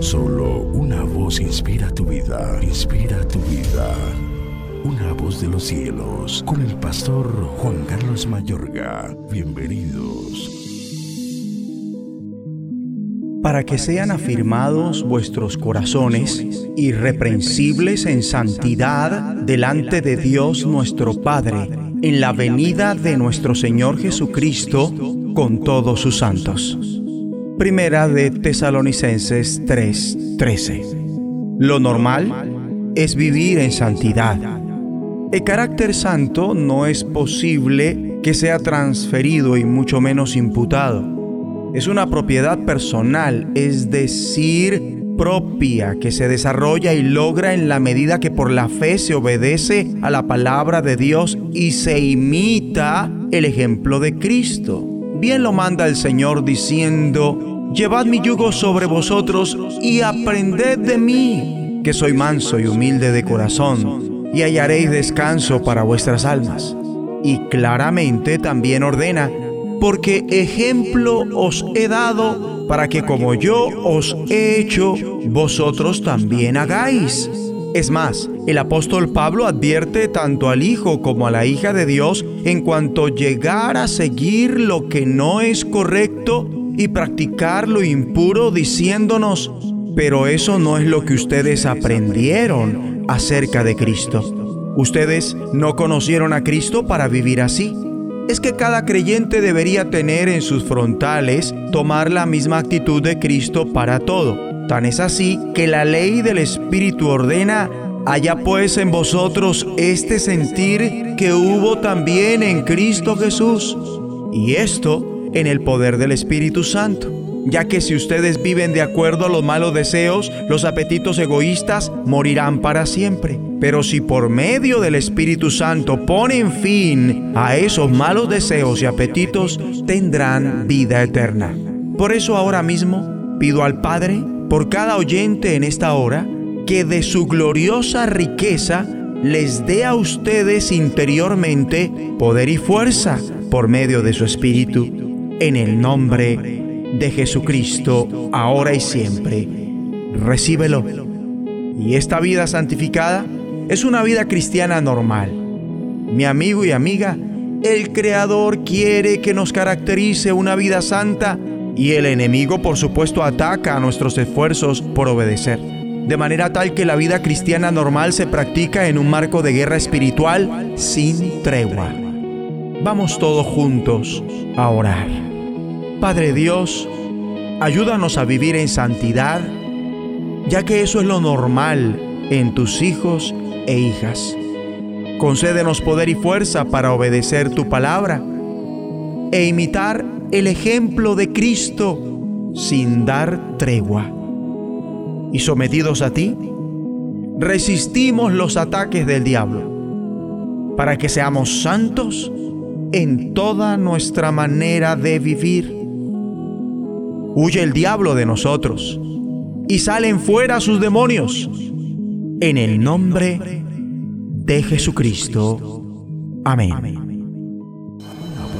Solo una voz inspira tu vida, inspira tu vida. Una voz de los cielos, con el pastor Juan Carlos Mayorga. Bienvenidos. Para que sean afirmados vuestros corazones, irreprensibles en santidad delante de Dios nuestro Padre, en la venida de nuestro Señor Jesucristo con todos sus santos. Primera de Tesalonicenses 3:13. Lo normal es vivir en santidad. El carácter santo no es posible que sea transferido y mucho menos imputado. Es una propiedad personal, es decir, propia, que se desarrolla y logra en la medida que por la fe se obedece a la palabra de Dios y se imita el ejemplo de Cristo. Bien lo manda el Señor diciendo, Llevad mi yugo sobre vosotros y aprended de mí, que soy manso y humilde de corazón, y hallaréis descanso para vuestras almas. Y claramente también ordena, porque ejemplo os he dado para que como yo os he hecho, vosotros también hagáis. Es más, el apóstol Pablo advierte tanto al Hijo como a la hija de Dios en cuanto llegar a seguir lo que no es correcto y practicar lo impuro diciéndonos, pero eso no es lo que ustedes aprendieron acerca de Cristo. Ustedes no conocieron a Cristo para vivir así. Es que cada creyente debería tener en sus frontales tomar la misma actitud de Cristo para todo Tan es así que la ley del Espíritu ordena, haya pues en vosotros este sentir que hubo también en Cristo Jesús. Y esto en el poder del Espíritu Santo. Ya que si ustedes viven de acuerdo a los malos deseos, los apetitos egoístas morirán para siempre. Pero si por medio del Espíritu Santo ponen fin a esos malos deseos y apetitos, tendrán vida eterna. Por eso ahora mismo pido al Padre por cada oyente en esta hora, que de su gloriosa riqueza les dé a ustedes interiormente poder y fuerza por medio de su Espíritu, en el nombre de Jesucristo, ahora y siempre. Recíbelo. Y esta vida santificada es una vida cristiana normal. Mi amigo y amiga, el Creador quiere que nos caracterice una vida santa y el enemigo por supuesto ataca a nuestros esfuerzos por obedecer. De manera tal que la vida cristiana normal se practica en un marco de guerra espiritual sin tregua. Vamos todos juntos a orar. Padre Dios, ayúdanos a vivir en santidad, ya que eso es lo normal en tus hijos e hijas. Concédenos poder y fuerza para obedecer tu palabra e imitar el ejemplo de Cristo sin dar tregua. Y sometidos a ti, resistimos los ataques del diablo, para que seamos santos en toda nuestra manera de vivir. Huye el diablo de nosotros y salen fuera sus demonios. En el nombre de Jesucristo. Amén.